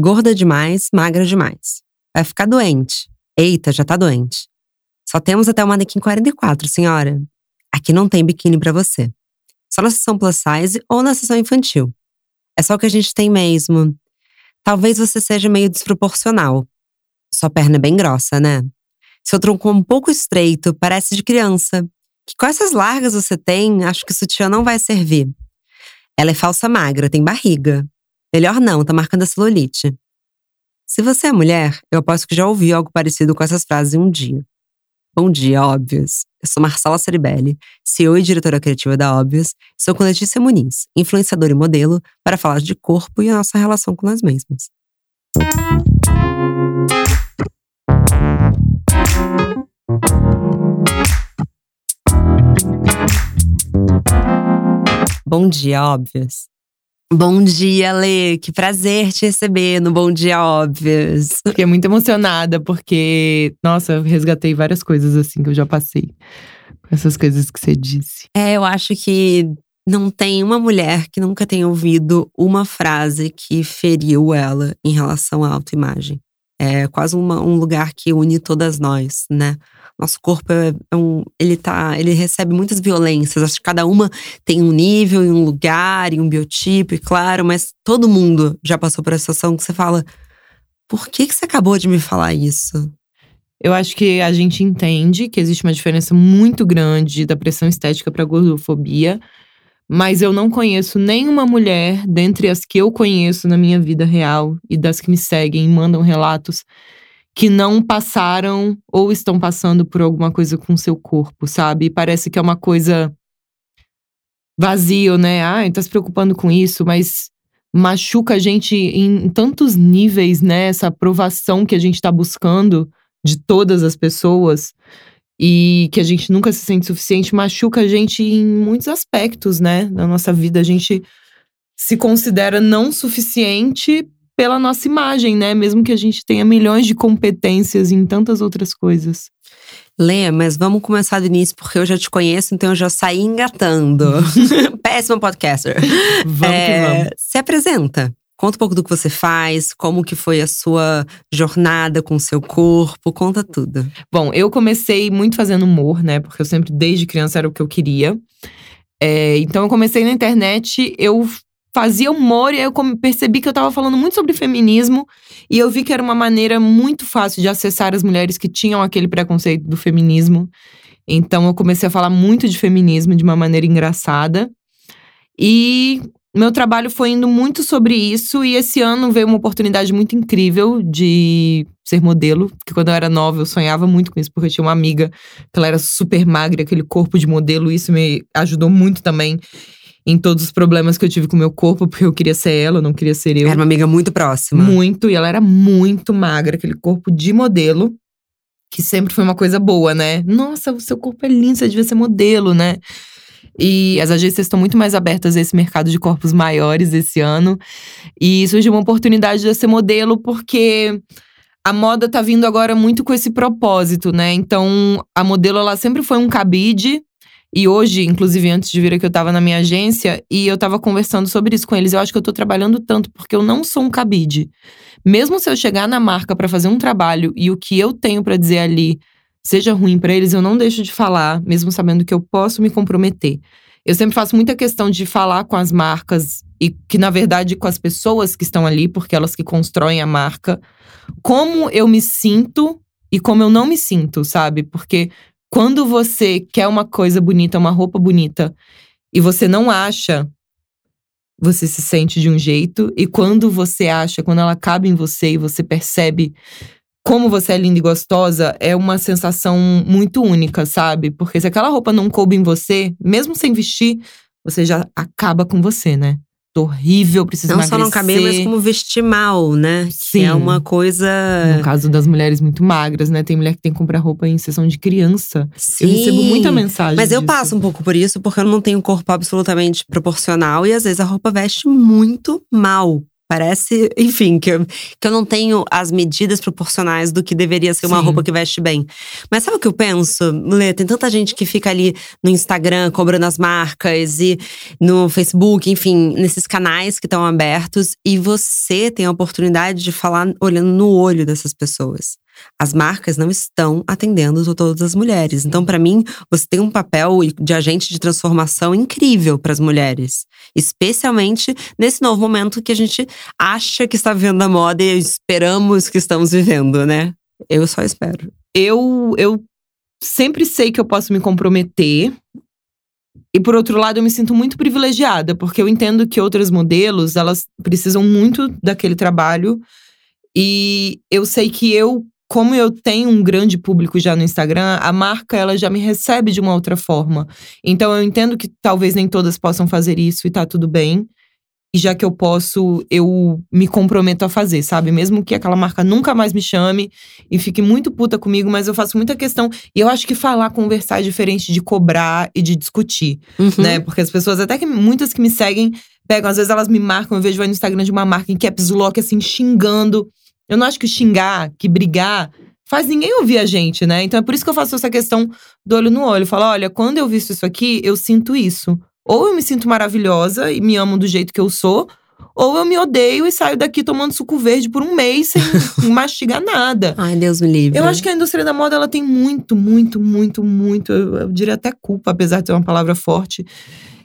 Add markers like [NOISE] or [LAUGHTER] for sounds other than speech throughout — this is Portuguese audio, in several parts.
Gorda demais, magra demais. Vai ficar doente. Eita, já tá doente. Só temos até o manequim 44, senhora. Aqui não tem biquíni para você. Só na sessão plus size ou na sessão infantil. É só o que a gente tem mesmo. Talvez você seja meio desproporcional. Sua perna é bem grossa, né? Seu tronco é um pouco estreito, parece de criança. Que com essas largas você tem, acho que o sutiã não vai servir. Ela é falsa magra, tem barriga. Melhor não, tá marcando a celulite. Se você é mulher, eu aposto que já ouviu algo parecido com essas frases em um dia. Bom dia, Óbvios. Eu sou Marcela Ceribelli, CEO e diretora criativa da Óbvios. Sou com Letícia Muniz, influenciadora e modelo, para falar de corpo e a nossa relação com nós mesmas. Bom dia, óbvios. Bom dia, Lê. Que prazer te receber no Bom Dia Óbvios. Fiquei muito emocionada porque, nossa, eu resgatei várias coisas assim que eu já passei. Com essas coisas que você disse. É, eu acho que não tem uma mulher que nunca tenha ouvido uma frase que feriu ela em relação à autoimagem. É quase uma, um lugar que une todas nós, né? Nosso corpo é, é um, ele tá, ele recebe muitas violências. Acho que cada uma tem um nível, e um lugar, e um biotipo, e claro, mas todo mundo já passou por essa situação que você fala: por que que você acabou de me falar isso? Eu acho que a gente entende que existe uma diferença muito grande da pressão estética para gordofobia, mas eu não conheço nenhuma mulher dentre as que eu conheço na minha vida real e das que me seguem e mandam relatos que não passaram ou estão passando por alguma coisa com seu corpo, sabe? Parece que é uma coisa vazio, né? Ah, tá se preocupando com isso, mas machuca a gente em tantos níveis, né? Essa aprovação que a gente tá buscando de todas as pessoas e que a gente nunca se sente suficiente, machuca a gente em muitos aspectos, né? Da nossa vida. A gente se considera não suficiente pela nossa imagem, né? Mesmo que a gente tenha milhões de competências em tantas outras coisas. Lê, mas vamos começar do início, porque eu já te conheço, então eu já saí engatando. [LAUGHS] Péssimo podcaster. Vamos é, que vamos. Se apresenta. Conta um pouco do que você faz, como que foi a sua jornada com o seu corpo, conta tudo. Bom, eu comecei muito fazendo humor, né? Porque eu sempre, desde criança, era o que eu queria. É, então eu comecei na internet, eu fazia humor e aí eu percebi que eu tava falando muito sobre feminismo e eu vi que era uma maneira muito fácil de acessar as mulheres que tinham aquele preconceito do feminismo. Então eu comecei a falar muito de feminismo de uma maneira engraçada. E meu trabalho foi indo muito sobre isso e esse ano veio uma oportunidade muito incrível de ser modelo, porque quando eu era nova eu sonhava muito com isso, porque eu tinha uma amiga que ela era super magra, aquele corpo de modelo, e isso me ajudou muito também em todos os problemas que eu tive com o meu corpo, porque eu queria ser ela, eu não queria ser eu. Era uma amiga muito próxima. Muito, e ela era muito magra, aquele corpo de modelo, que sempre foi uma coisa boa, né? Nossa, o seu corpo é lindo, você devia ser modelo, né? E as agências estão muito mais abertas a esse mercado de corpos maiores esse ano. E surgiu uma oportunidade de ser modelo, porque a moda tá vindo agora muito com esse propósito, né? Então, a modelo, ela sempre foi um cabide e hoje, inclusive antes de vir aqui, eu tava na minha agência e eu tava conversando sobre isso com eles. Eu acho que eu tô trabalhando tanto porque eu não sou um cabide. Mesmo se eu chegar na marca para fazer um trabalho e o que eu tenho para dizer ali seja ruim para eles, eu não deixo de falar, mesmo sabendo que eu posso me comprometer. Eu sempre faço muita questão de falar com as marcas e que, na verdade, com as pessoas que estão ali, porque elas que constroem a marca, como eu me sinto e como eu não me sinto, sabe? Porque quando você quer uma coisa bonita, uma roupa bonita, e você não acha, você se sente de um jeito. E quando você acha, quando ela cabe em você e você percebe como você é linda e gostosa, é uma sensação muito única, sabe? Porque se aquela roupa não coube em você, mesmo sem vestir, você já acaba com você, né? tô horrível, preciso não emagrecer. Não só não caber, mas como vestir mal, né? Sim. Que é uma coisa… No caso das mulheres muito magras, né? Tem mulher que tem que comprar roupa em sessão de criança. Sim. Eu recebo muita mensagem Mas eu disso. passo um pouco por isso, porque eu não tenho um corpo absolutamente proporcional. E às vezes a roupa veste muito mal. Parece, enfim, que eu, que eu não tenho as medidas proporcionais do que deveria ser uma Sim. roupa que veste bem. Mas sabe o que eu penso? Lê, tem tanta gente que fica ali no Instagram cobrando as marcas e no Facebook, enfim, nesses canais que estão abertos. E você tem a oportunidade de falar olhando no olho dessas pessoas. As marcas não estão atendendo todas as mulheres. Então, para mim, você tem um papel de agente de transformação incrível para as mulheres. Especialmente nesse novo momento que a gente acha que está vivendo a moda e esperamos que estamos vivendo, né? Eu só espero. Eu, eu sempre sei que eu posso me comprometer. E por outro lado, eu me sinto muito privilegiada, porque eu entendo que outras modelos, elas precisam muito daquele trabalho. E eu sei que eu, como eu tenho um grande público já no Instagram, a marca ela já me recebe de uma outra forma. Então eu entendo que talvez nem todas possam fazer isso e tá tudo bem. E já que eu posso, eu me comprometo a fazer, sabe? Mesmo que aquela marca nunca mais me chame e fique muito puta comigo, mas eu faço muita questão. E eu acho que falar, conversar é diferente de cobrar e de discutir, Uhum. né? Porque as pessoas, até que muitas que me seguem, pegam, às vezes elas me marcam, eu vejo vai no Instagram de uma marca em caps lock, assim, xingando. Eu não acho que xingar, que brigar, faz ninguém ouvir a gente, né? Então é por isso que eu faço essa questão do olho no olho. Falo, olha, quando eu visto isso aqui, eu sinto isso. Ou eu me sinto maravilhosa e me amo do jeito que eu sou, ou eu me odeio e saio daqui tomando suco verde por um mês sem [LAUGHS] mastigar nada. Ai, Deus me livre. Eu acho que a indústria da moda ela tem muito, muito, muito, muito, eu, eu diria até culpa, apesar de ter uma palavra forte,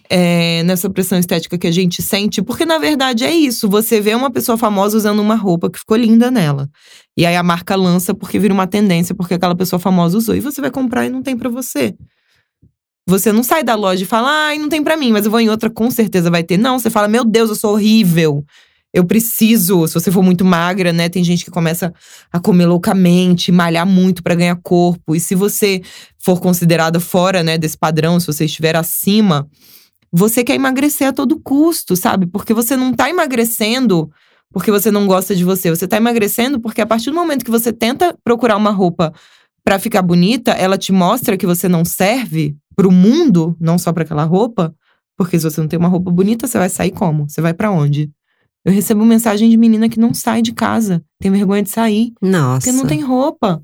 é, nessa pressão estética que a gente sente. Porque, na verdade, é isso. Você vê uma pessoa famosa usando uma roupa que ficou linda nela. E aí a marca lança porque vira uma tendência, porque aquela pessoa famosa usou. E você vai comprar e não tem pra você. Você não sai da loja e fala, ai, não tem pra mim, mas eu vou em outra, com certeza vai ter. Não, você fala, meu Deus, eu sou horrível. Eu preciso, se você for muito magra, né? Tem gente que começa a comer loucamente, malhar muito pra ganhar corpo. E se você for considerada fora, né, desse padrão, se você estiver acima, você quer emagrecer a todo custo, sabe? Porque você não tá emagrecendo porque você não gosta de você. Você tá emagrecendo porque a partir do momento que você tenta procurar uma roupa pra ficar bonita, ela te mostra que você não serve pro mundo, não só pra aquela roupa. Porque se você não tem uma roupa bonita, você vai sair como? Você vai pra onde? Eu recebo mensagem de menina que não sai de casa, tem vergonha de sair, Nossa. porque não tem roupa.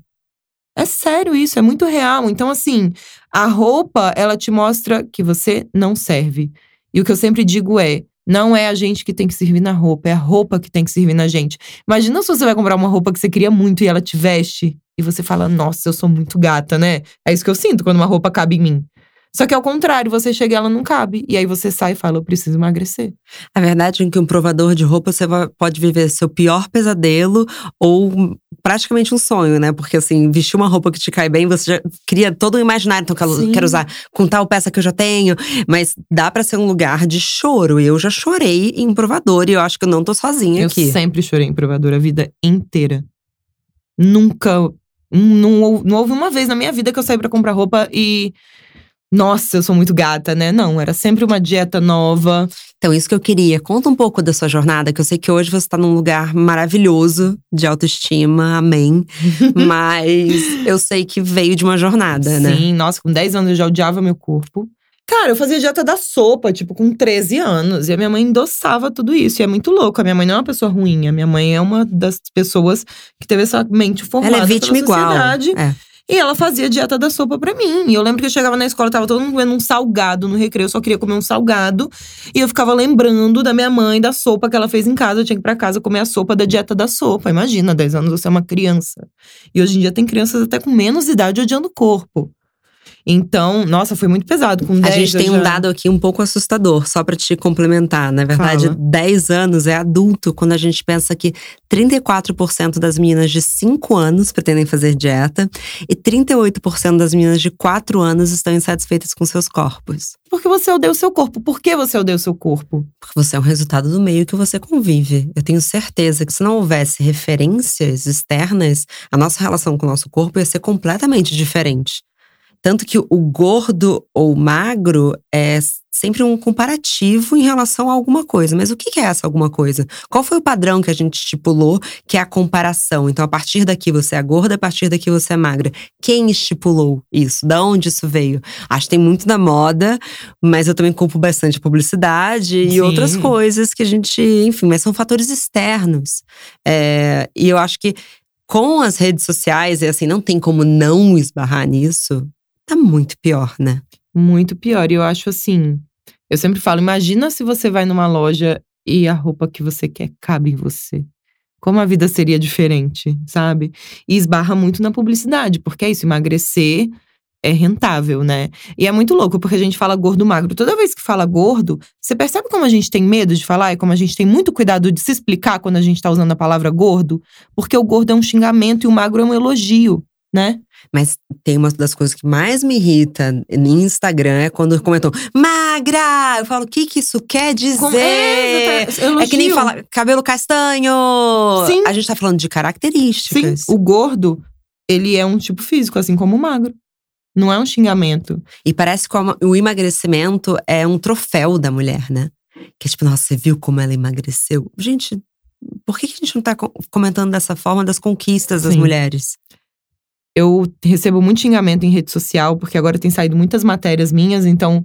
É sério isso, é muito real. Então, assim, a roupa, ela te mostra que você não serve. E o que eu sempre digo é: não é a gente que tem que servir na roupa, é a roupa que tem que servir na gente. Imagina se você vai comprar uma roupa que você queria muito e ela te veste. E você fala, nossa, eu sou muito gata, né? É isso que eu sinto quando uma roupa cabe em mim. Só que ao contrário, você chega e ela não cabe. E aí você sai e fala, eu preciso emagrecer. A verdade é que um provador de roupa você pode viver seu pior pesadelo ou praticamente um sonho, né? Porque assim, vestir uma roupa que te cai bem, você já cria todo um imaginário. Então, quero, Sim. quero usar com tal peça que eu já tenho. Mas dá pra ser um lugar de choro. Eu já chorei em provador e eu acho que eu não tô sozinha Eu aqui. sempre chorei em provador a vida inteira. Nunca. Não, não houve uma vez na minha vida que eu saí pra comprar roupa e. Nossa, eu sou muito gata, né? Não, era sempre uma dieta nova. Então, isso que eu queria. Conta um pouco da sua jornada, que eu sei que hoje você tá num lugar maravilhoso de autoestima, amém. [LAUGHS] Mas eu sei que veio de uma jornada, né? Sim, nossa, com 10 anos eu já odiava meu corpo. Cara, eu fazia dieta da sopa, tipo, com 13 anos. E a minha mãe endossava tudo isso. E é muito louco. A minha mãe não é uma pessoa ruim. A minha mãe é uma das pessoas que teve essa mente formada Ela é vítima pela igual. sociedade. É. E ela fazia dieta da sopa pra mim. E eu lembro que eu chegava na escola, tava todo mundo comendo um salgado no recreio. Eu só queria comer um salgado. E eu ficava lembrando da minha mãe, da sopa que ela fez em casa. Eu tinha que ir pra casa comer a sopa da dieta da sopa. Imagina, 10 anos você é uma criança. E hoje em dia tem crianças até com menos idade odiando o corpo. Então, nossa, foi muito pesado. Com 10 A gente tem um já- dado aqui um pouco assustador, só pra te complementar. Na verdade, Fala. 10 anos é adulto, quando a gente pensa que 34% das meninas de 5 anos pretendem fazer dieta e 38% das meninas de 4 anos estão insatisfeitas com seus corpos. Porque você odeia o seu corpo. Por que você odeia o seu corpo? Porque você é um resultado do meio que você convive. Eu tenho certeza que se não houvesse referências externas, a nossa relação com o nosso corpo ia ser completamente diferente. Tanto que o gordo ou magro é sempre um comparativo em relação a alguma coisa. Mas o que é essa alguma coisa? Qual foi o padrão que a gente estipulou que é a comparação? Então, a partir daqui você é gorda, a partir daqui você é magra. Quem estipulou isso? Da onde isso veio? Acho que tem muito da moda, mas eu também culpo bastante a publicidade Sim. e outras coisas que a gente, enfim, mas são fatores externos. É, e eu acho que com as redes sociais, e assim, não tem como não esbarrar nisso, tá muito pior, né? Muito pior. E eu acho assim, eu sempre falo, imagina se você vai numa loja e a roupa que você quer cabe em você. Como a vida seria diferente, sabe? E esbarra muito na publicidade, porque é isso, emagrecer é rentável, né? E é muito louco, porque a gente fala gordo magro. Toda vez que fala gordo, você percebe como a gente tem medo de falar e como a gente tem muito cuidado de se explicar quando a gente tá usando a palavra gordo? Porque o gordo é um xingamento e o magro é um elogio, né? Mas tem uma das coisas que mais me irrita no Instagram é quando comentam magra! Eu falo, o que que isso quer dizer? É, que nem fala cabelo castanho! Sim. A gente tá falando de características. Sim, o gordo, ele é um tipo físico, assim como o magro. Não é um xingamento. E parece que o emagrecimento é um troféu da mulher, né? Que é tipo, nossa, você viu como ela emagreceu? Gente, por que a gente não tá comentando dessa forma das conquistas das Sim. mulheres? Eu recebo muito xingamento em rede social, porque agora tem saído muitas matérias minhas, então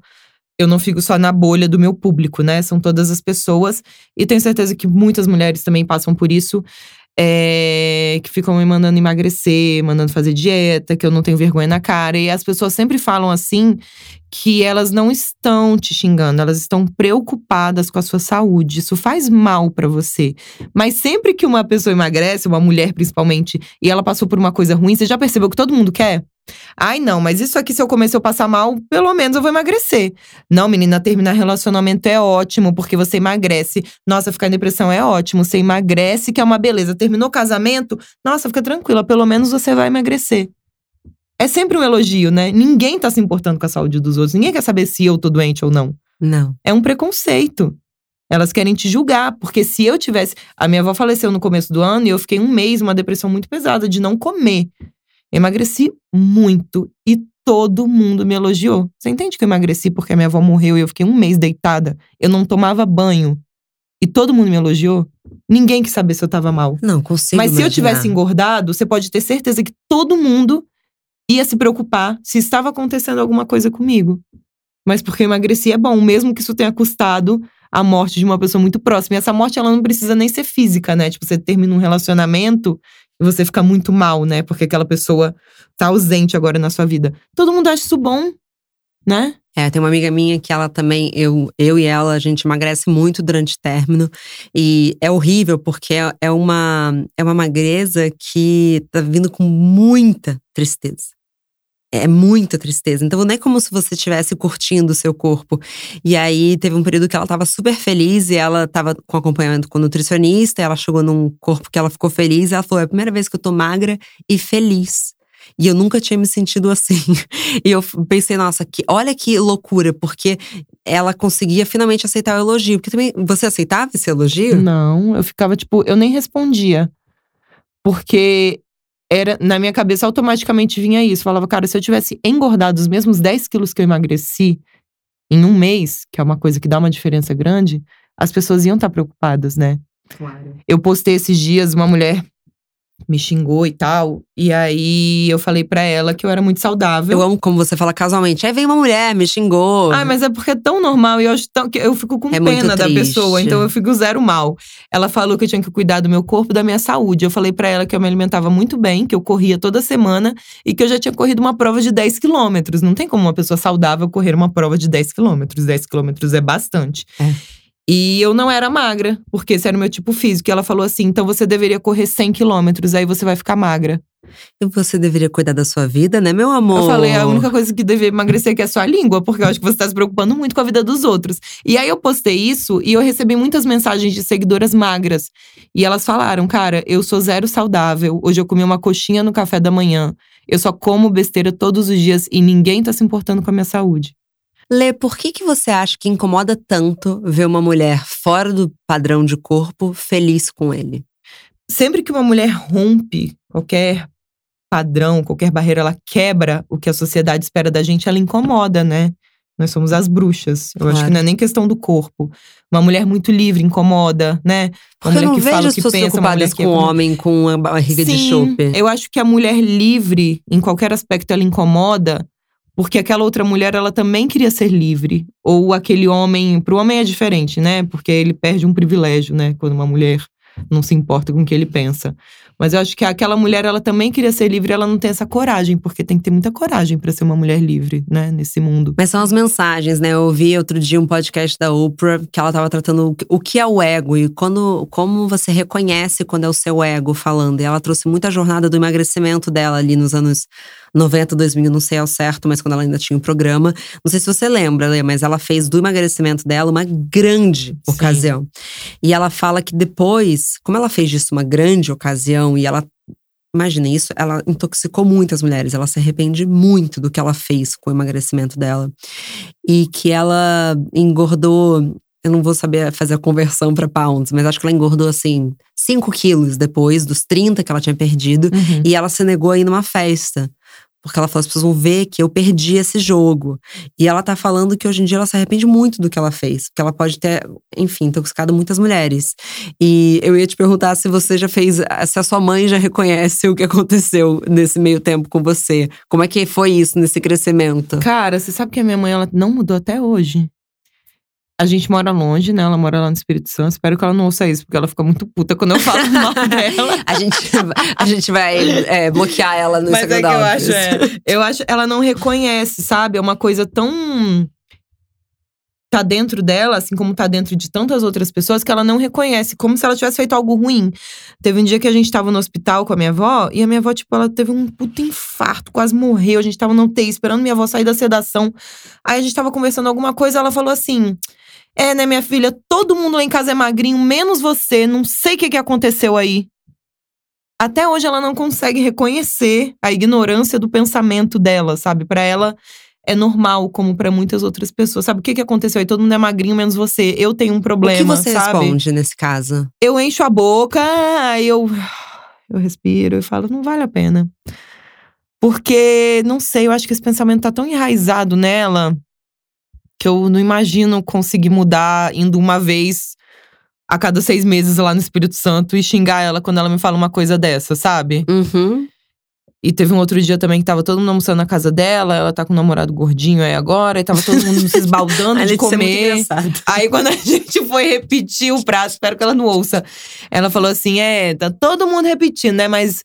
eu não fico só na bolha do meu público, né? São todas as pessoas. E tenho certeza que muitas mulheres também passam por isso é, que ficam me mandando emagrecer, mandando fazer dieta, que eu não tenho vergonha na cara. E as pessoas sempre falam assim que elas não estão te xingando, elas estão preocupadas com a sua saúde. Isso faz mal para você. Mas sempre que uma pessoa emagrece, uma mulher principalmente, e ela passou por uma coisa ruim, você já percebeu que todo mundo quer? Ai, não, mas isso aqui, se eu começar a passar mal, pelo menos eu vou emagrecer. Não, menina, terminar relacionamento é ótimo, porque você emagrece. Nossa, ficar em depressão é ótimo. Você emagrece, que é uma beleza. Terminou o casamento, nossa, fica tranquila, pelo menos você vai emagrecer. É sempre um elogio, né? Ninguém tá se importando com a saúde dos outros. Ninguém quer saber se eu tô doente ou não. Não. É um preconceito. Elas querem te julgar, porque se eu tivesse. A minha avó faleceu no começo do ano e eu fiquei um mês, uma depressão muito pesada de não comer. Emagreci muito e todo mundo me elogiou. Você entende que eu emagreci porque a minha avó morreu e eu fiquei um mês deitada? Eu não tomava banho. E todo mundo me elogiou? Ninguém quis saber se eu tava mal. Não, consigo. Mas se eu tivesse engordado, você pode ter certeza que todo mundo ia se preocupar se estava acontecendo alguma coisa comigo. Mas porque eu emagreci é bom, mesmo que isso tenha custado a morte de uma pessoa muito próxima. E essa morte, ela não precisa nem ser física, né? Tipo, você termina um relacionamento você fica muito mal, né? Porque aquela pessoa tá ausente agora na sua vida. Todo mundo acha isso bom, né? É, tem uma amiga minha que ela também, eu, eu e ela, a gente emagrece muito durante término. E é horrível, porque é, é uma, é uma magreza que tá vindo com muita tristeza é muita tristeza. Então, não é como se você estivesse curtindo o seu corpo. E aí, teve um período que ela tava super feliz e ela tava com acompanhamento com o nutricionista. ela chegou num corpo que ela ficou feliz. ela falou: é a primeira vez que eu tô magra e feliz. E eu nunca tinha me sentido assim. [LAUGHS] E eu pensei, nossa, que, olha que loucura, porque ela conseguia finalmente aceitar o elogio. Porque também, você aceitava esse elogio? Não, eu ficava tipo, eu nem respondia. Porque era na minha cabeça automaticamente vinha isso. Falava, cara, se eu tivesse engordado os mesmos 10 quilos que eu emagreci em um mês, que é uma coisa que dá uma diferença grande, as pessoas iam estar preocupadas, né? Claro. Eu postei esses dias uma mulher me xingou e tal. E aí eu falei para ela que eu era muito saudável. Eu amo como você fala casualmente. Aí vem uma mulher, me xingou. Ah, mas é porque é tão normal e eu acho tão, que eu fico com é pena da pessoa, então eu fico zero mal. Ela falou que eu tinha que cuidar do meu corpo, da minha saúde. Eu falei para ela que eu me alimentava muito bem, que eu corria toda semana e que eu já tinha corrido uma prova de 10 quilômetros. Não tem como uma pessoa saudável correr uma prova de 10 quilômetros. 10 quilômetros é bastante. É. E eu não era magra, porque esse era o meu tipo físico. E ela falou assim: então você deveria correr 100 quilômetros, aí você vai ficar magra. E você deveria cuidar da sua vida, né, meu amor? Eu falei, a única coisa que deveria emagrecer é, é a sua língua, porque eu acho que você tá se preocupando muito com a vida dos outros. E aí eu postei isso e eu recebi muitas mensagens de seguidoras magras. E elas falaram, cara, eu sou zero saudável. Hoje eu comi uma coxinha no café da manhã. Eu só como besteira todos os dias e ninguém tá se importando com a minha saúde. Lê, por que, que você acha que incomoda tanto ver uma mulher fora do padrão de corpo feliz com ele? Sempre que uma mulher rompe qualquer padrão, qualquer barreira, ela quebra o que a sociedade espera da gente, ela incomoda, né? Nós somos as bruxas. Eu claro. acho que não é nem questão do corpo. Uma mulher muito livre incomoda, né? Uma mulher que fala o que pensa, uma mulher que é com um homem com a barriga Sim, de chope. Eu acho que a mulher livre, em qualquer aspecto, ela incomoda, porque aquela outra mulher, ela também queria ser livre. Ou aquele homem, pro homem é diferente, né? Porque ele perde um privilégio, né? Quando uma mulher não se importa com o que ele pensa. Mas eu acho que aquela mulher, ela também queria ser livre, ela não tem essa coragem, porque tem que ter muita coragem para ser uma mulher livre, né, nesse mundo. Mas são as mensagens, né? Eu ouvi outro dia um podcast da Oprah que ela tava tratando o que é o ego e quando, como você reconhece quando é o seu ego falando. E ela trouxe muita jornada do emagrecimento dela ali nos anos 90, 2000, não sei ao certo, mas quando ela ainda tinha um programa. Não sei se você lembra, Lê, mas ela fez do emagrecimento dela uma grande Sim. ocasião. E ela fala que depois, como ela fez disso uma grande ocasião e ela Imagina isso, ela intoxicou muitas mulheres, ela se arrepende muito do que ela fez com o emagrecimento dela. E que ela engordou, eu não vou saber fazer a conversão para pounds, mas acho que ela engordou assim 5 quilos depois dos 30 que ela tinha perdido. Uhum. E ela se negou a ir numa festa. Porque ela falou, as pessoas vão ver que eu perdi esse jogo. E ela tá falando que hoje em dia ela se arrepende muito do que ela fez. Porque ela pode ter, enfim, intoxicado muitas mulheres. E eu ia te perguntar se você já fez, se a sua mãe já reconhece o que aconteceu nesse meio tempo com você. Como é que foi isso nesse crescimento? Cara, você sabe que a minha mãe, ela não mudou até hoje. A gente mora longe, né? Ela mora lá no Espírito Santo. Espero que ela não ouça isso, porque ela fica muito puta quando eu falo [LAUGHS] mal dela. a, gente, a gente vai é, bloquear ela no Mas Instagram. Mas é que eu acho, é, eu acho… Ela não reconhece, sabe? É uma coisa tão… Tá dentro dela, assim como tá dentro de tantas outras pessoas, que ela não reconhece. Como se ela tivesse feito algo ruim. Teve um dia que a gente tava no hospital com a minha avó. E a minha avó, tipo, ela teve um puto infarto. Quase morreu. A gente tava no UTI, esperando minha avó sair da sedação. Aí a gente tava conversando alguma coisa, ela falou assim… É, né, minha filha? Todo mundo lá em casa é magrinho, menos você. Não sei o que, que aconteceu aí. Até hoje ela não consegue reconhecer a ignorância do pensamento dela, sabe? Para ela é normal, como para muitas outras pessoas. Sabe o que, que aconteceu aí? Todo mundo é magrinho, menos você. Eu tenho um problema, O que você sabe? responde nesse caso? Eu encho a boca, aí eu, eu respiro e falo, não vale a pena. Porque, não sei, eu acho que esse pensamento tá tão enraizado nela que eu não imagino conseguir mudar indo uma vez a cada seis meses lá no Espírito Santo e xingar ela quando ela me fala uma coisa dessa, sabe? Uhum. E teve um outro dia também que tava todo mundo almoçando na casa dela, ela tá com um namorado gordinho aí agora, e tava todo mundo se esbaldando [LAUGHS] de comer. Aí quando a gente foi repetir o prato, espero que ela não ouça. Ela falou assim: é, tá todo mundo repetindo, né? Mas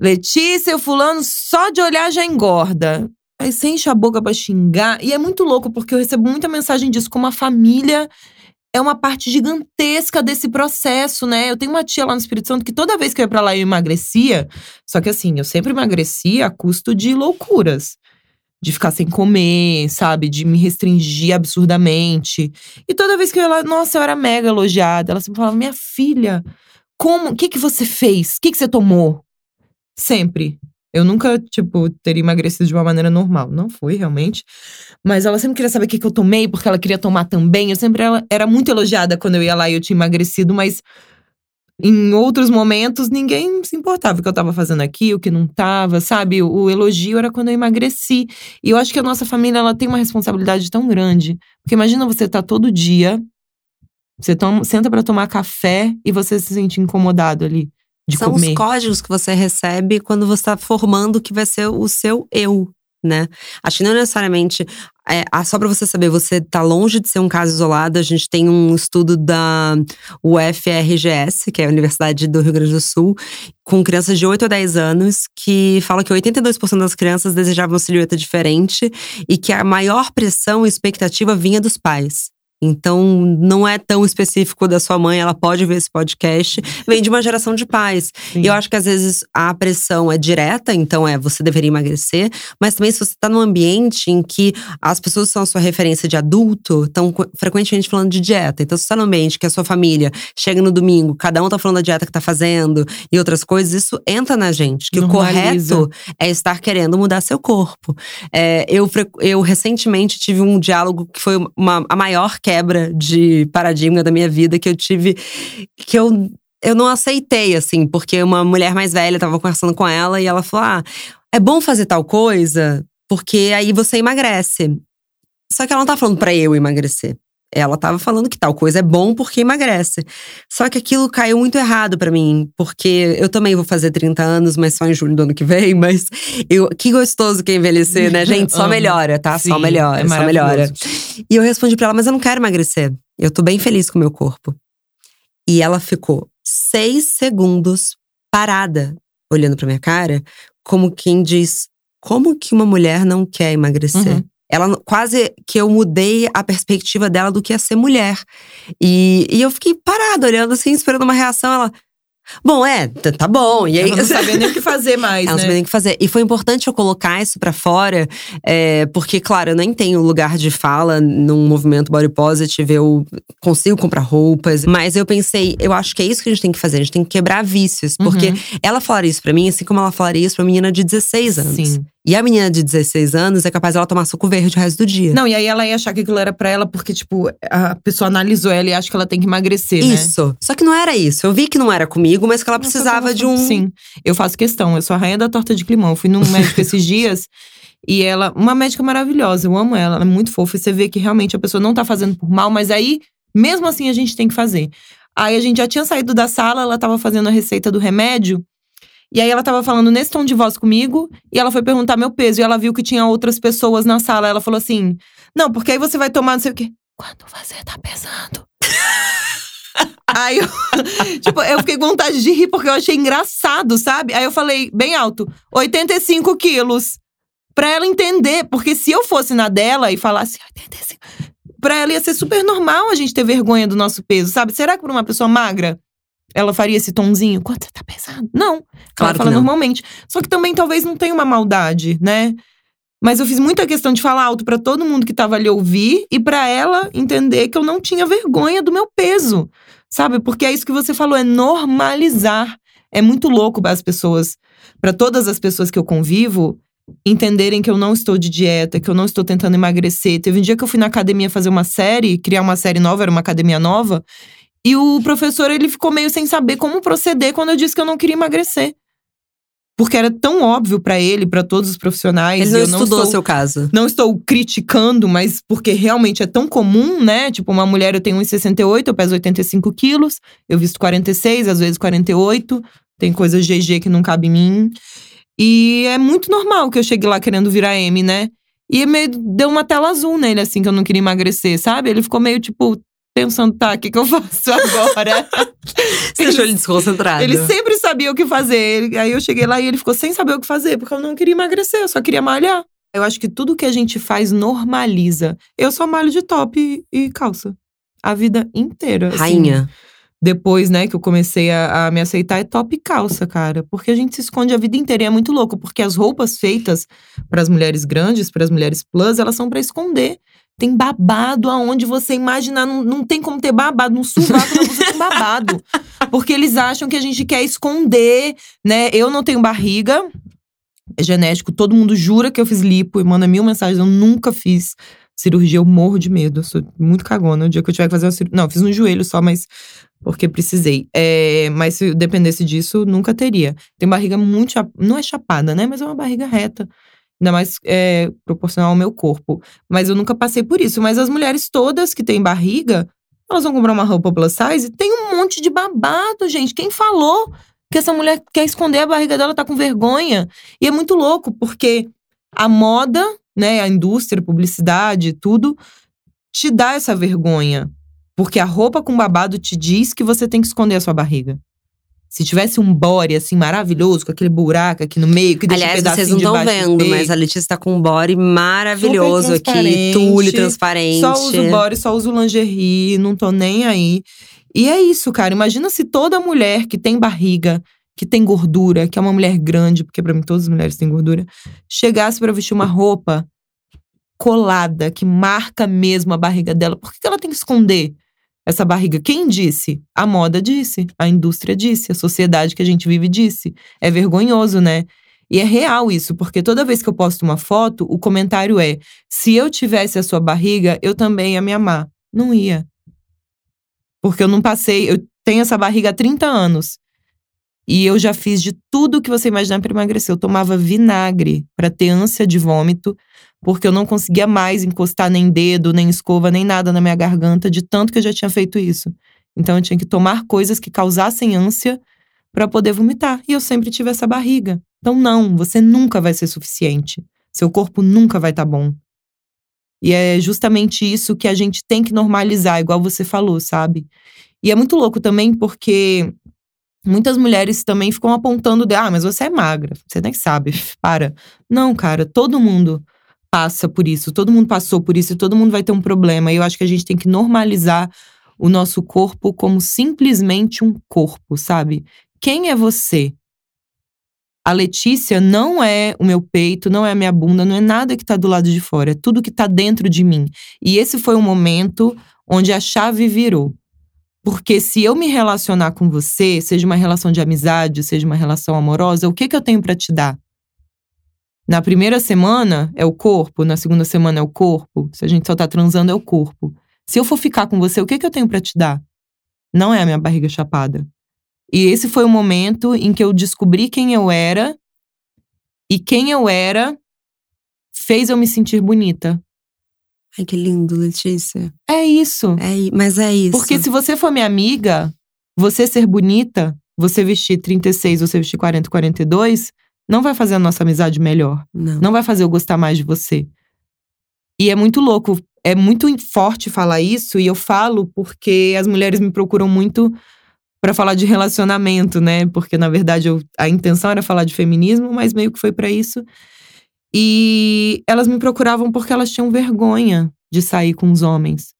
Letícia, o fulano, só de olhar já engorda. Aí você enche a boca pra xingar. E é muito louco, porque eu recebo muita mensagem disso, como a família é uma parte gigantesca desse processo, né? Eu tenho uma tia lá no Espírito Santo que toda vez que eu ia pra lá eu emagrecia. Só que assim, eu sempre emagrecia a custo de loucuras. De ficar sem comer, sabe? De me restringir absurdamente. E toda vez que eu ia lá, nossa, eu era mega elogiada. Ela sempre falava, minha filha, como? O que, que você fez? O que, que você tomou? Sempre. Eu nunca, tipo, teria emagrecido de uma maneira normal. Não foi, realmente. Mas ela sempre queria saber o que, que eu tomei, porque ela queria tomar também. Eu sempre ela, era muito elogiada quando eu ia lá e eu tinha emagrecido, mas em outros momentos ninguém se importava o que eu tava fazendo aqui, o que não tava, sabe? O, o elogio era quando eu emagreci. E eu acho que a nossa família ela tem uma responsabilidade tão grande. Porque imagina você tá todo dia, você toma, senta para tomar café e você se sente incomodado ali de São comer. os códigos que você recebe quando você está formando o que vai ser o seu eu, né? Acho que não necessariamente. É, só para você saber, você tá longe de ser um caso isolado. A gente tem um estudo da UFRGS, que é a Universidade do Rio Grande do Sul, com crianças de 8 a 10 anos, que fala que 82% das crianças desejavam uma silhueta diferente e que a maior pressão e expectativa vinha dos pais. Então, não é tão específico da sua mãe, ela pode ver esse podcast. Vem de uma geração de pais. Sim. E eu acho que às vezes a pressão é direta, então é você deveria emagrecer, mas também se você está num ambiente em que as pessoas são a sua referência de adulto, estão frequentemente falando de dieta. Então, se você está num ambiente que a sua família chega no domingo, cada um está falando da dieta que está fazendo e outras coisas, isso entra na gente. Que Normaliza. o correto é estar querendo mudar seu corpo. É, eu, eu recentemente tive um diálogo que foi uma, a maior quebra quebra de paradigma da minha vida que eu tive. Que eu eu não aceitei, assim, porque uma mulher mais velha tava conversando com ela e ela falou: ah, é bom fazer tal coisa, porque aí você emagrece. Só que ela não tá falando pra eu emagrecer. Ela tava falando que tal coisa é bom porque emagrece. Só que aquilo caiu muito errado para mim, porque eu também vou fazer 30 anos, mas só em julho do ano que vem. Mas eu, que gostoso que é envelhecer, né, gente? Só [LAUGHS] melhora, tá? Sim, só melhora, é só melhora. E eu respondi pra ela, mas eu não quero emagrecer. Eu tô bem feliz com o meu corpo. E ela ficou seis segundos parada, olhando pra minha cara, como quem diz: como que uma mulher não quer emagrecer? Uhum. Ela quase que eu mudei a perspectiva dela do que é ser mulher. E, e eu fiquei parada, olhando assim, esperando uma reação. Ela. Bom, é, tá bom. E aí. Ela não [LAUGHS] sabia nem o que fazer mais, Ela não né? sabia nem o que fazer. E foi importante eu colocar isso pra fora, é, porque, claro, eu nem tenho lugar de fala num movimento body positive, eu consigo comprar roupas, mas eu pensei, eu acho que é isso que a gente tem que fazer, a gente tem que quebrar vícios. Porque Uhum. ela falaria isso pra mim, assim como ela falaria isso pra menina de 16 anos. Sim. E a menina de 16 anos é capaz dela tomar suco verde o resto do dia. Não, e aí ela ia achar que aquilo era pra ela porque, tipo, a pessoa analisou ela e acha que ela tem que emagrecer, né? Isso. Só que não era isso. Eu vi que não era comigo, mas que ela precisava de um. Sim, eu faço questão. Eu sou a rainha da torta de climão. Eu fui num médico esses dias [LAUGHS] e ela, uma médica maravilhosa, eu amo ela, ela é muito fofa. E você vê que realmente a pessoa não tá fazendo por mal, mas aí, mesmo assim, a gente tem que fazer. Aí a gente já tinha saído da sala, ela tava fazendo a receita do remédio. E aí ela tava falando nesse tom de voz comigo, e ela foi perguntar meu peso, e ela viu que tinha outras pessoas na sala. Ela falou assim: Não, porque aí você vai tomar não sei o quê. Quando você tá pesando. [LAUGHS] Aí eu, [LAUGHS] tipo, eu fiquei com vontade de rir porque eu achei engraçado, sabe? Aí eu falei bem alto, 85 quilos. Pra ela entender, porque se eu fosse na dela e falasse 85, pra ela ia ser super normal a gente ter vergonha do nosso peso, sabe? Será que pra uma pessoa magra ela faria esse tonzinho? Quanto você tá pesando? Não. Claro ela fala não. normalmente. Só que também talvez não tenha uma maldade, né? Mas eu fiz muita questão de falar alto pra todo mundo que tava ali ouvir e pra ela entender que eu não tinha vergonha do meu peso. Sabe? Porque é isso que você falou, é normalizar. É muito louco para as pessoas, para todas as pessoas que eu convivo, entenderem que eu não estou de dieta, que eu não estou tentando emagrecer. Teve um dia que eu fui na academia fazer uma série, criar uma série nova, era uma academia nova, e o professor ele ficou meio sem saber como proceder quando eu disse que eu não queria emagrecer. Porque era tão óbvio para ele, para todos os profissionais, Ele não eu não estudou o estou seu caso. não estou criticando, mas porque realmente é tão comum, né? Tipo, uma mulher, eu tenho 1,68, eu peso 85 quilos, eu visto 46, às vezes 48. Tem coisa GG que não cabe em mim. E é muito normal que eu chegue lá querendo virar M, né? E meio deu uma tela azul nele, assim, que eu não queria emagrecer, sabe? Ele ficou meio, tipo, pensando, tá, o que, que eu faço agora? Você deixou ele desconcentrado. Ele sempre sabia o que fazer. Ele- aí eu cheguei lá e ele ficou sem saber o que fazer, porque eu não queria emagrecer, eu só queria malhar. Eu acho que tudo que a gente faz normaliza. Eu só malho de top e, e calça. A vida inteira. assim. Rainha. Depois, né, que eu comecei a, a me aceitar, é top e calça, cara. Porque a gente se esconde a vida inteira. E é muito louco, porque as roupas feitas para as mulheres grandes, para as mulheres plus, elas são para esconder. Tem babado aonde você imaginar. Não, não tem como ter babado. No sovaco da você tem babado. [LAUGHS] Porque eles acham que a gente quer esconder, né? Eu não tenho barriga. É genético. Todo mundo jura que eu fiz lipo e manda mil mensagens. Eu nunca fiz cirurgia. Eu morro de medo. Eu sou muito cagona. O dia que eu tiver que fazer uma cirurgia. Não, eu fiz no joelho só, mas porque precisei. É, mas se dependesse disso, nunca teria. Tem barriga muito. Não é chapada, né? Mas é uma barriga reta. Ainda mais é, proporcional ao meu corpo. Mas eu nunca passei por isso. Mas as mulheres todas que têm barriga, elas vão comprar uma roupa plus size, tem um monte de babado, gente. Quem falou que essa mulher quer esconder a barriga dela, tá com vergonha? E é muito louco, porque a moda, né, a indústria, a publicidade, tudo, te dá essa vergonha. Porque a roupa com babado te diz que você tem que esconder a sua barriga. Se tivesse um body, assim, maravilhoso, com aquele buraco aqui no meio, que deixa um Aliás, vocês pedacinho não estão vendo, mas a Letícia tá com um body maravilhoso aqui. Tule transparente. Só uso body, só uso lingerie, não tô nem aí. E é isso, cara. Imagina se toda mulher que tem barriga, que tem gordura, que é uma mulher grande, porque pra mim todas as mulheres têm gordura, chegasse pra vestir uma roupa colada, que marca mesmo a barriga dela. Por que ela tem que esconder essa barriga? Quem disse? A moda disse, a indústria disse, a sociedade que a gente vive disse. É vergonhoso, né? E é real isso, porque toda vez que eu posto uma foto, o comentário é: se eu tivesse a sua barriga, eu também ia me amar. Não ia. Porque eu não passei, eu tenho essa barriga há 30 anos. E eu já fiz de tudo que você imaginar para emagrecer. Eu tomava vinagre para ter ânsia de vômito, porque eu não conseguia mais encostar nem dedo, nem escova, nem nada na minha garganta, de tanto que eu já tinha feito isso. Então eu tinha que tomar coisas que causassem ânsia para poder vomitar. E eu sempre tive essa barriga. Então, não, você nunca vai ser suficiente. Seu corpo nunca vai estar tá bom. E é justamente isso que a gente tem que normalizar, igual você falou, sabe? E é muito louco também porque muitas mulheres também ficam apontando de, ah, mas você é magra, você nem sabe, [LAUGHS] para. Não, cara, todo mundo passa por isso, todo mundo passou por isso, todo mundo vai ter um problema. E eu acho que a gente tem que normalizar o nosso corpo como simplesmente um corpo, sabe? Quem é você? A Letícia não é o meu peito, não é a minha bunda, não é nada que tá do lado de fora, é tudo que tá dentro de mim. E esse foi um momento onde a chave virou. Porque se eu me relacionar com você, seja uma relação de amizade, seja uma relação amorosa, o que que eu tenho para te dar? Na primeira semana é o corpo, na segunda semana é o corpo, se a gente só tá transando é o corpo. Se eu for ficar com você, o que que eu tenho para te dar? Não é a minha barriga chapada. E esse foi o momento em que eu descobri quem eu era e quem eu era fez eu me sentir bonita. Ai, que lindo, Letícia. É isso. É, mas é isso. Porque se você for minha amiga, você ser bonita, você vestir 36, você vestir 40, 42, não vai fazer a nossa amizade melhor. Não. Não vai fazer eu gostar mais de você. E é muito louco, é muito forte falar isso, e eu falo porque as mulheres me procuram muito para falar de relacionamento, né? Porque na verdade eu, a intenção era falar de feminismo, mas meio que foi para isso. E elas me procuravam porque elas tinham vergonha de sair com os homens.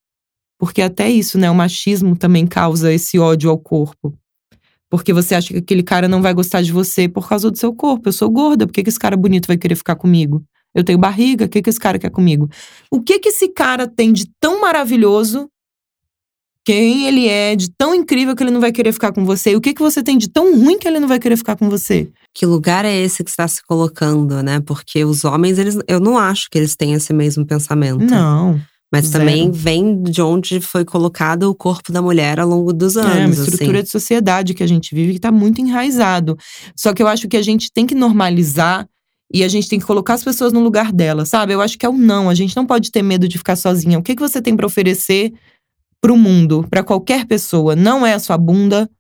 Porque até isso, né? O machismo também causa esse ódio ao corpo. Porque você acha que aquele cara não vai gostar de você por causa do seu corpo. Eu sou gorda, por que, que esse cara bonito vai querer ficar comigo? Eu tenho barriga, o que, que esse cara quer comigo? O que que esse cara tem de tão maravilhoso quem ele é, de tão incrível que ele não vai querer ficar com você, e o que, que você tem de tão ruim que ele não vai querer ficar com você. Que lugar é esse que está se colocando, né? Porque os homens, eles, eu não acho que eles têm esse mesmo pensamento. Não. Mas zero. também vem de onde foi colocado o corpo da mulher ao longo dos anos. É uma estrutura assim. de sociedade que a gente vive que está muito enraizado. Só que eu acho que a gente tem que normalizar e a gente tem que colocar as pessoas no lugar delas, sabe? Eu acho que é o não. A gente não pode ter medo de ficar sozinha. O que, que você tem para oferecer para o mundo, para qualquer pessoa. Não é a sua bunda,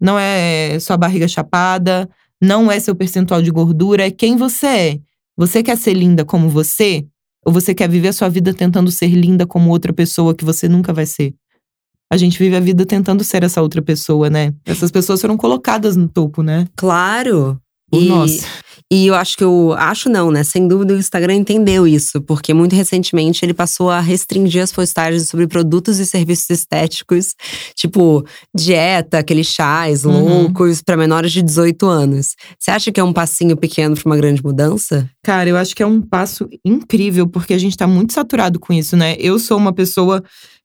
não é sua barriga chapada, não é seu percentual de gordura, é quem você é. Você quer ser linda como você? Ou você quer viver a sua vida tentando ser linda como outra pessoa que você nunca vai ser? A gente vive a vida tentando ser essa outra pessoa, né? Essas pessoas foram colocadas no topo, né? Claro. Por E- nós. E eu acho que eu acho não, né? Sem dúvida o Instagram entendeu isso, porque muito recentemente ele passou a restringir as postagens sobre produtos e serviços estéticos, tipo dieta, aqueles chás Uhum. loucos para menores de 18 anos. Você acha que é um passinho pequeno para uma grande mudança? Cara, eu acho que é um passo incrível, porque a gente tá muito saturado com isso, né? Eu sou uma pessoa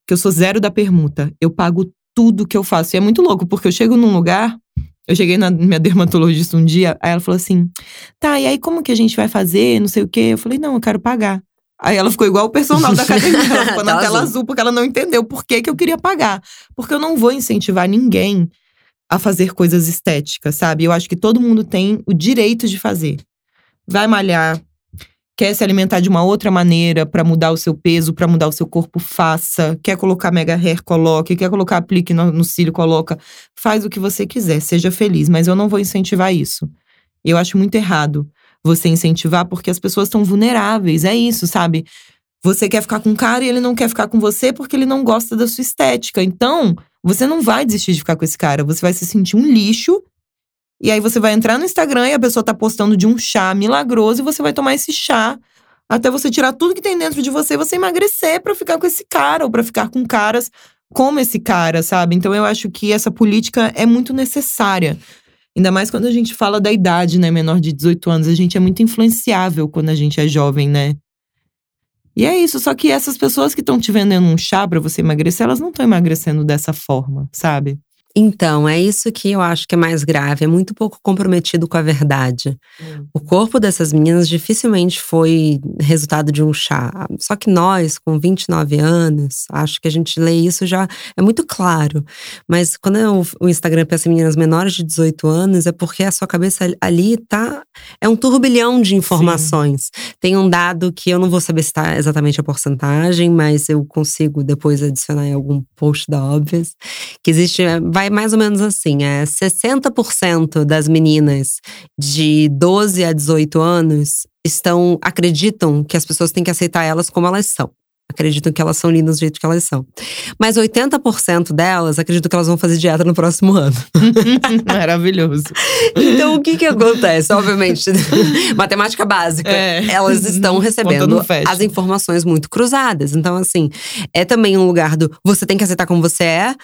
que eu sou zero da permuta. Eu pago tudo que eu faço. E é muito louco, porque eu chego num lugar. Eu cheguei na minha dermatologista um dia, aí ela falou assim: tá, e aí como que a gente vai fazer? Não sei o quê. Eu falei: não, eu quero pagar. Aí ela ficou igual o personal da [LAUGHS] academia. Ela ficou na Tela tela azul. azul, porque ela não entendeu por que, que eu queria pagar. Porque eu não vou incentivar ninguém a fazer coisas estéticas, sabe? Eu acho que todo mundo tem o direito de fazer. Vai malhar, quer se alimentar de uma outra maneira pra mudar o seu peso, pra mudar o seu corpo, faça. Quer colocar mega hair, coloque. Quer colocar aplique no, no cílio, coloca. Faz o que você quiser, seja feliz. Mas eu não vou incentivar isso. Eu acho muito errado você incentivar porque as pessoas estão vulneráveis. É isso, sabe? Você quer ficar com um cara e ele não quer ficar com você porque ele não gosta da sua estética. Então, você não vai desistir de ficar com esse cara. Você vai se sentir um lixo. E aí você vai entrar no Instagram e a pessoa tá postando de um chá milagroso e você vai tomar esse chá até você tirar tudo que tem dentro de você e você emagrecer pra ficar com esse cara ou pra ficar com caras como esse cara, sabe? Então eu acho que essa política é muito necessária. Ainda mais quando a gente fala da idade, né, menor de 18 anos, a gente é muito influenciável quando a gente é jovem, né? E é isso, só que essas pessoas que estão te vendendo um chá pra você emagrecer, elas não estão emagrecendo dessa forma, sabe? Então, é isso que eu acho que é mais grave. É muito pouco comprometido com a verdade. Hum. O corpo dessas meninas dificilmente foi resultado de um chá. Só que nós, com 29 anos, acho que a gente lê isso já é muito claro. Mas quando o Instagram pensa em meninas menores de 18 anos, é porque a sua cabeça ali tá. É um turbilhão de informações. Sim. Tem um dado que eu não vou saber citar exatamente a porcentagem, mas eu consigo depois adicionar em algum post da Obvious, que existe vai mais ou menos assim: é 60% das meninas de 12 a 18 anos estão acreditam que as pessoas têm que aceitar elas como elas são. Acreditam que elas são lindas do jeito que elas são. Mas 80% delas acreditam que elas vão fazer dieta no próximo ano. [LAUGHS] Maravilhoso. Então, o que que acontece? Obviamente, [LAUGHS] matemática básica. É. Elas estão recebendo as informações muito cruzadas. Então, assim, é também um lugar do você tem que aceitar como você é,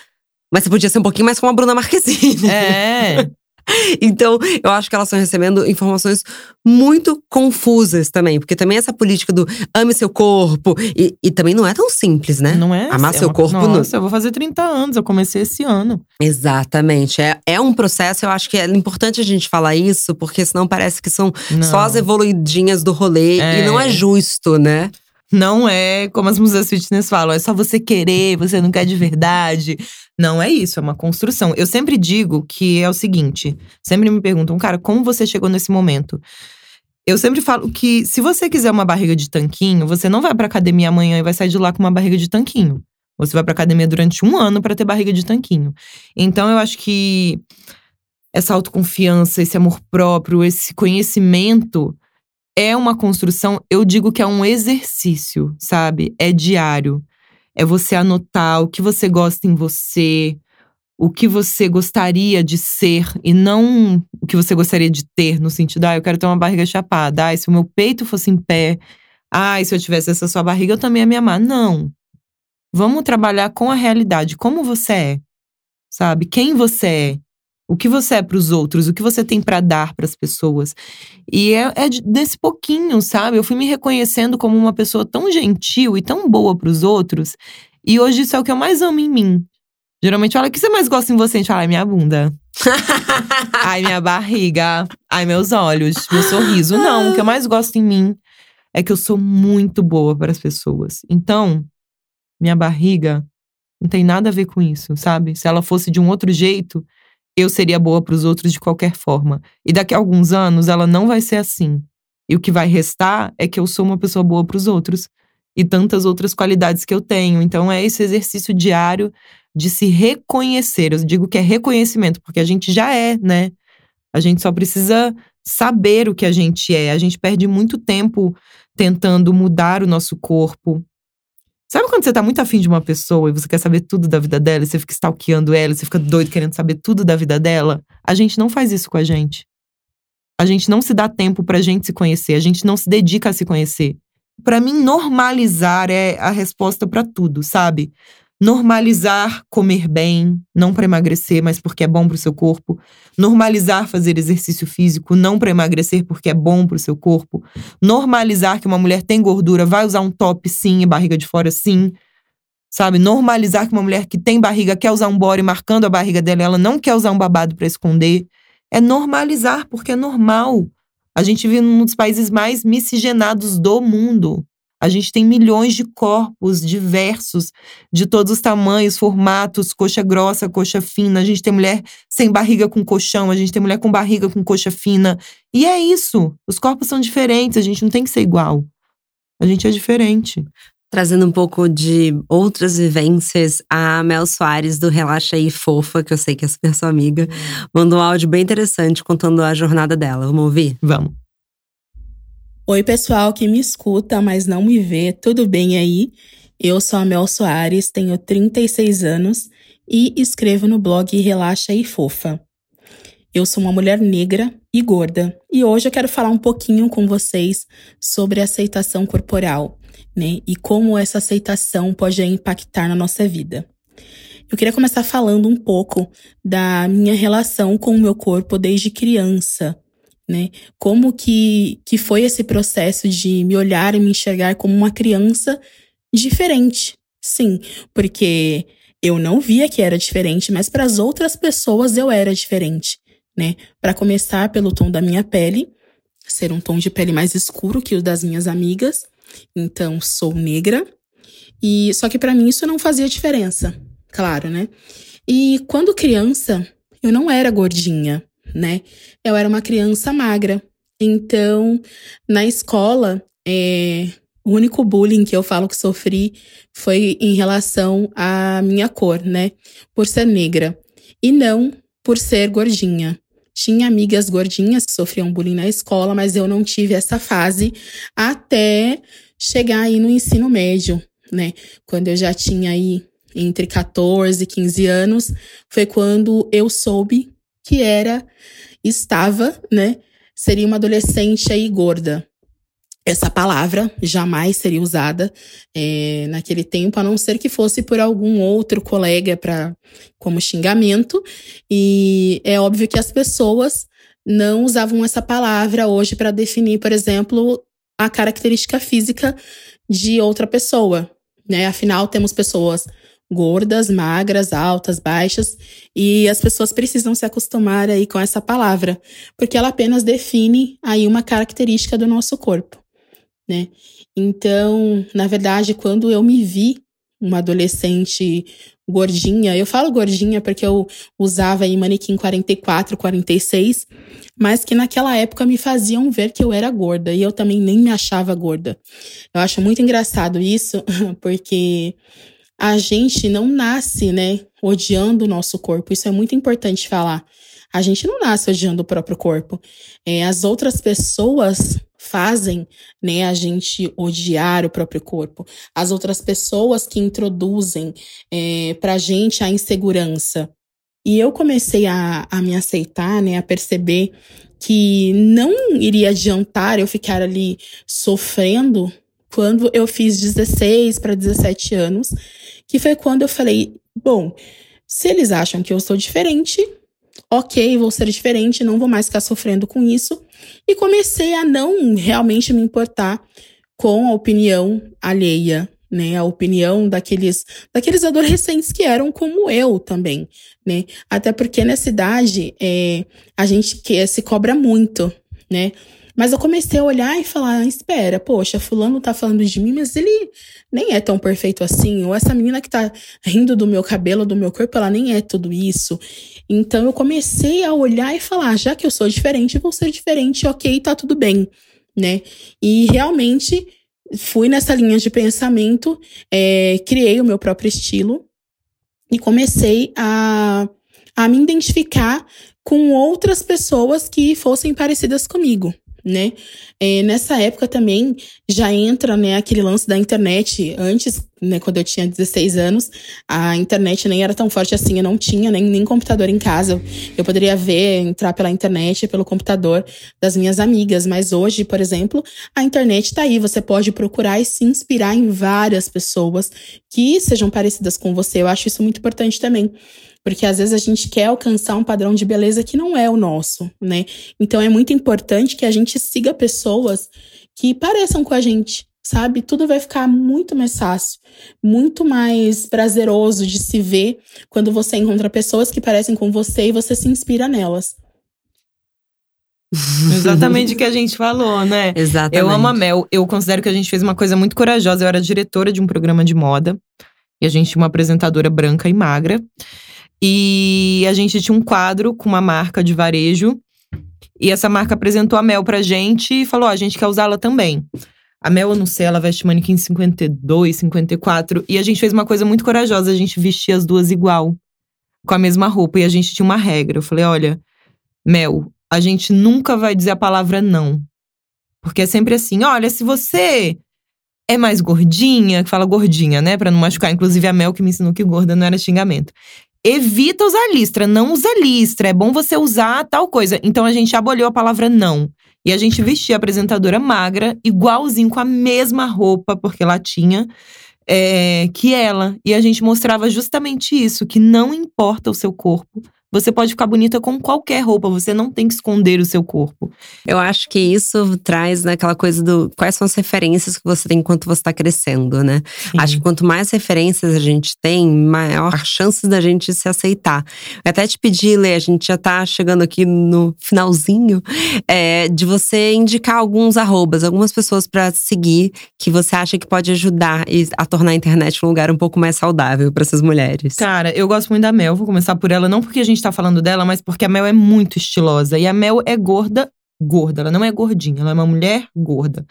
mas você podia ser um pouquinho mais como a Bruna Marquezine. É. [LAUGHS] Então, eu acho que elas estão recebendo informações muito confusas também. Porque também essa política do ame seu corpo. E, e também não é tão simples, né? Não é? Amar é seu uma, corpo. Nossa, no... eu vou fazer 30 anos. Eu comecei esse ano. Exatamente. É, é um processo, eu acho que é importante a gente falar isso. Porque senão parece que são não. só as evoluidinhas do rolê. É. E não é justo, né? Não é como as museus fitness falam, é só você querer, você não quer de verdade. Não é isso, é uma construção. Eu sempre digo que é o seguinte: sempre me perguntam, cara, como você chegou nesse momento? Eu sempre falo que se você quiser uma barriga de tanquinho, você não vai pra academia amanhã e vai sair de lá com uma barriga de tanquinho. Você vai pra academia durante um ano para ter barriga de tanquinho. Então eu acho que essa autoconfiança, esse amor próprio, esse conhecimento é uma construção, eu digo que é um exercício, sabe? É diário. É você anotar o que você gosta em você, o que você gostaria de ser e não o que você gostaria de ter, no sentido, ah, eu quero ter uma barriga chapada, ah, se o meu peito fosse em pé, ah, se eu tivesse essa sua barriga, eu também ia me amar. Não. Vamos trabalhar com a realidade, como você é, sabe? Quem você é o que você é para os outros, o que você tem para dar para as pessoas. E é, é, desse pouquinho, sabe? Eu fui me reconhecendo como uma pessoa tão gentil e tão boa para os outros. E hoje isso é o que eu mais amo em mim. Geralmente fala, o que você mais gosta em você? A gente fala, ai, minha bunda. [LAUGHS] ai, minha barriga. Ai, meus olhos, meu sorriso. Não, o que eu mais gosto em mim é que eu sou muito boa para as pessoas. Então, minha barriga não tem nada a ver com isso, sabe? Se ela fosse de um outro jeito, eu seria boa para os outros de qualquer forma. E daqui a alguns anos ela não vai ser assim. E o que vai restar é que eu sou uma pessoa boa para os outros e tantas outras qualidades que eu tenho. Então é esse exercício diário de se reconhecer. Eu digo que é reconhecimento, porque a gente já é, né? A gente só precisa saber o que a gente é. A gente perde muito tempo tentando mudar o nosso corpo, Sabe quando você tá muito afim de uma pessoa e você quer saber tudo da vida dela, e você fica stalkeando ela, e você fica doido querendo saber tudo da vida dela? A gente não faz isso com a gente. A gente não se dá tempo pra gente se conhecer, a gente não se dedica a se conhecer. Para mim, normalizar é a resposta para tudo, sabe? Normalizar comer bem, não para emagrecer, mas porque é bom para o seu corpo. Normalizar fazer exercício físico, não para emagrecer, porque é bom para o seu corpo. Normalizar que uma mulher tem gordura, vai usar um top sim e barriga de fora sim. Sabe? Normalizar que uma mulher que tem barriga quer usar um body marcando a barriga dela, ela não quer usar um babado para esconder. É normalizar, porque é normal. A gente vive num dos países mais miscigenados do mundo. A gente tem milhões de corpos diversos, de todos os tamanhos, formatos, coxa grossa, coxa fina. A gente tem mulher sem barriga com colchão, a gente tem mulher com barriga com coxa fina. E é isso. Os corpos são diferentes, a gente não tem que ser igual. A gente é diferente. Trazendo um pouco de outras vivências, a Mel Soares, do Relaxa aí Fofa, que eu sei que é super sua amiga, mandou um áudio bem interessante contando a jornada dela. Vamos ouvir? Vamos. Oi, pessoal que me escuta, mas não me vê, tudo bem aí? Eu sou a Mel Soares, tenho 36 anos e escrevo no blog Relaxa e Fofa. Eu sou uma mulher negra e gorda e hoje eu quero falar um pouquinho com vocês sobre aceitação corporal, né? E como essa aceitação pode impactar na nossa vida. Eu queria começar falando um pouco da minha relação com o meu corpo desde criança né? Como que, que foi esse processo de me olhar e me enxergar como uma criança diferente? Sim, porque eu não via que era diferente, mas para as outras pessoas eu era diferente, né? Para começar pelo tom da minha pele, ser um tom de pele mais escuro que o das minhas amigas. Então, sou negra. E só que para mim isso não fazia diferença, claro, né? E quando criança, eu não era gordinha, né? Eu era uma criança magra. Então, na escola, é, o único bullying que eu falo que sofri foi em relação à minha cor, né? Por ser negra. E não por ser gordinha. Tinha amigas gordinhas que sofriam bullying na escola, mas eu não tive essa fase até chegar aí no ensino médio, né? Quando eu já tinha aí entre 14 e 15 anos, foi quando eu soube que era, estava, né? Seria uma adolescente aí gorda. Essa palavra jamais seria usada é, naquele tempo, a não ser que fosse por algum outro colega para como xingamento. E é óbvio que as pessoas não usavam essa palavra hoje para definir, por exemplo, a característica física de outra pessoa. Né? Afinal, temos pessoas gordas, magras, altas, baixas, e as pessoas precisam se acostumar aí com essa palavra, porque ela apenas define aí uma característica do nosso corpo, né? Então, na verdade, quando eu me vi uma adolescente gordinha, eu falo gordinha porque eu usava aí manequim 44, 46, mas que naquela época me faziam ver que eu era gorda e eu também nem me achava gorda. Eu acho muito engraçado isso, [LAUGHS] porque a gente não nasce, né, odiando o nosso corpo. Isso é muito importante falar. A gente não nasce odiando o próprio corpo. É, as outras pessoas fazem, né, a gente odiar o próprio corpo. As outras pessoas que introduzem é, pra gente a insegurança. E eu comecei a, a me aceitar, né, a perceber que não iria adiantar eu ficar ali sofrendo quando eu fiz 16 para 17 anos, que foi quando eu falei: bom, se eles acham que eu sou diferente, ok, vou ser diferente, não vou mais ficar sofrendo com isso. E comecei a não realmente me importar com a opinião alheia, né? A opinião daqueles, daqueles adolescentes que eram como eu também, né? Até porque nessa idade é, a gente que, se cobra muito, né? Mas eu comecei a olhar e falar: espera, poxa, Fulano tá falando de mim, mas ele nem é tão perfeito assim. Ou essa menina que tá rindo do meu cabelo, do meu corpo, ela nem é tudo isso. Então eu comecei a olhar e falar: ah, já que eu sou diferente, vou ser diferente, ok, tá tudo bem, né? E realmente fui nessa linha de pensamento, é, criei o meu próprio estilo e comecei a, a me identificar com outras pessoas que fossem parecidas comigo né? É, nessa época também já entra, né, aquele lance da internet. Antes, né, quando eu tinha 16 anos, a internet nem era tão forte assim, eu não tinha nem, nem computador em casa. Eu poderia ver, entrar pela internet, pelo computador das minhas amigas. Mas hoje, por exemplo, a internet tá aí. Você pode procurar e se inspirar em várias pessoas que sejam parecidas com você. Eu acho isso muito importante também. Porque às vezes a gente quer alcançar um padrão de beleza que não é o nosso, né? Então é muito importante que a gente siga pessoas que pareçam com a gente, sabe? Tudo vai ficar muito mais fácil, muito mais prazeroso de se ver quando você encontra pessoas que parecem com você e você se inspira nelas. [LAUGHS] Exatamente o que a gente falou, né? Exatamente. Eu amo a Mel. Eu considero que a gente fez uma coisa muito corajosa. Eu era diretora de um programa de moda. E a gente tinha uma apresentadora branca e magra. E a gente tinha um quadro com uma marca de varejo. E essa marca apresentou a Mel pra gente e falou: Ó, a gente quer usá-la também. A Mel, eu não sei, ela veste manequim 52, 54. E a gente fez uma coisa muito corajosa: a gente vestia as duas igual, com a mesma roupa. E a gente tinha uma regra. Eu falei: olha, Mel, a gente nunca vai dizer a palavra não. Porque é sempre assim: olha, se você é mais gordinha, que fala gordinha, né? Pra não machucar. Inclusive, a Mel que me ensinou que gorda não era xingamento evita usar listra, não usa listra, é bom você usar tal coisa. Então a gente aboliu a palavra não. E a gente vestia a apresentadora magra, igualzinho, com a mesma roupa, porque ela tinha, é, que ela. E a gente mostrava justamente isso: que não importa o seu corpo, você pode ficar bonita com qualquer roupa, você não tem que esconder o seu corpo. Eu acho que isso traz né, aquela coisa do quais são as referências que você tem enquanto você está crescendo, né? Sim. Acho que quanto mais referências a gente tem, maior chances da gente se aceitar. Eu até te pedi, Lê, a gente já tá chegando aqui no finalzinho, é, de você indicar alguns arrobas, algumas pessoas para seguir que você acha que pode ajudar a tornar a internet um lugar um pouco mais saudável para essas mulheres. Cara, eu gosto muito da Mel, vou começar por ela, não porque a gente tá falando dela, mas porque a Mel é muito estilosa. E a Mel é gorda, gorda. Ela não é gordinha, ela é uma mulher gorda.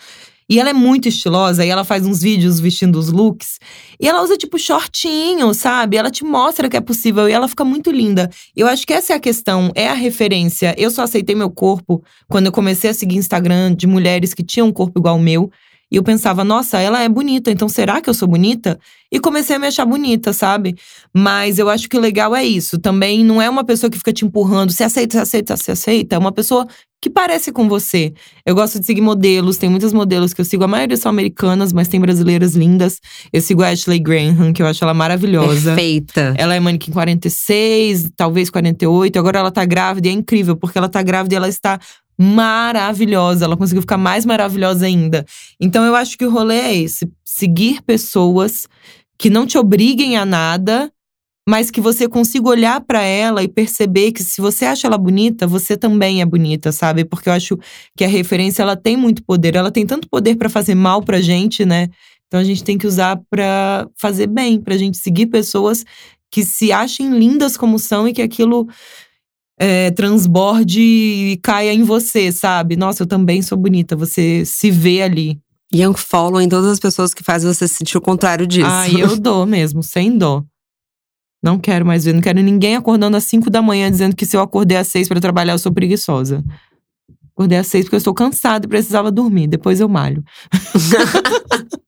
E ela é muito estilosa e ela faz uns vídeos vestindo os looks. E ela usa, tipo, shortinho, sabe? Ela te mostra que é possível e ela fica muito linda. Eu acho que essa é a questão, é a referência. Eu só aceitei meu corpo quando eu comecei a seguir Instagram de mulheres que tinham um corpo igual ao meu. E eu pensava, nossa, ela é bonita, então será que eu sou bonita? E comecei a me achar bonita, sabe? Mas eu acho que o legal é isso. Também não é uma pessoa que fica te empurrando, se aceita, se aceita, se aceita. É uma pessoa que parece com você. Eu gosto de seguir modelos, tem muitas modelos que eu sigo, a maioria são americanas, mas tem brasileiras lindas. Eu sigo a Ashley Graham, que eu acho ela maravilhosa. Perfeita. Ela é manequim 46, talvez 48, agora ela tá grávida e é incrível, porque ela tá grávida e ela está maravilhosa. Ela conseguiu ficar mais maravilhosa ainda. Então eu acho que o rolê é esse: seguir pessoas que não te obriguem a nada, mas que você consiga olhar para ela e perceber que se você acha ela bonita, você também é bonita, sabe? Porque eu acho que a referência ela tem muito poder, ela tem tanto poder para fazer mal pra gente, né? Então a gente tem que usar para fazer bem, pra gente seguir pessoas que se achem lindas como são e que aquilo é, transborde e caia em você, sabe? Nossa, eu também sou bonita, você se vê ali. E follow em todas as pessoas que fazem você sentir o contrário disso. Ah, eu [LAUGHS] dou mesmo, sem dó. Não quero mais ver, não quero ninguém acordando às 5 da manhã dizendo que se eu acordei às 6 para trabalhar, eu sou preguiçosa. Acordei às 6 porque eu estou cansada e precisava dormir, depois eu malho. [LAUGHS]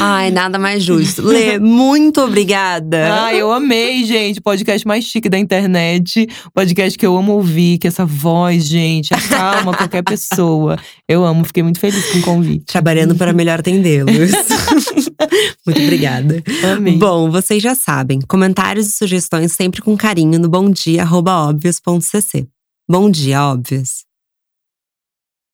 Ai, nada mais justo. Lê, muito obrigada. Ai, eu amei, gente. Podcast mais chique da internet. Podcast que eu amo ouvir, que essa voz, gente, acalma [LAUGHS] qualquer pessoa. Eu amo, fiquei muito feliz com o convite. Trabalhando para melhor atendê-los. [LAUGHS] muito obrigada. Amei. Bom, vocês já sabem. Comentários e sugestões sempre com carinho no bomdia.óbvios.cc. Bom dia, óbvios.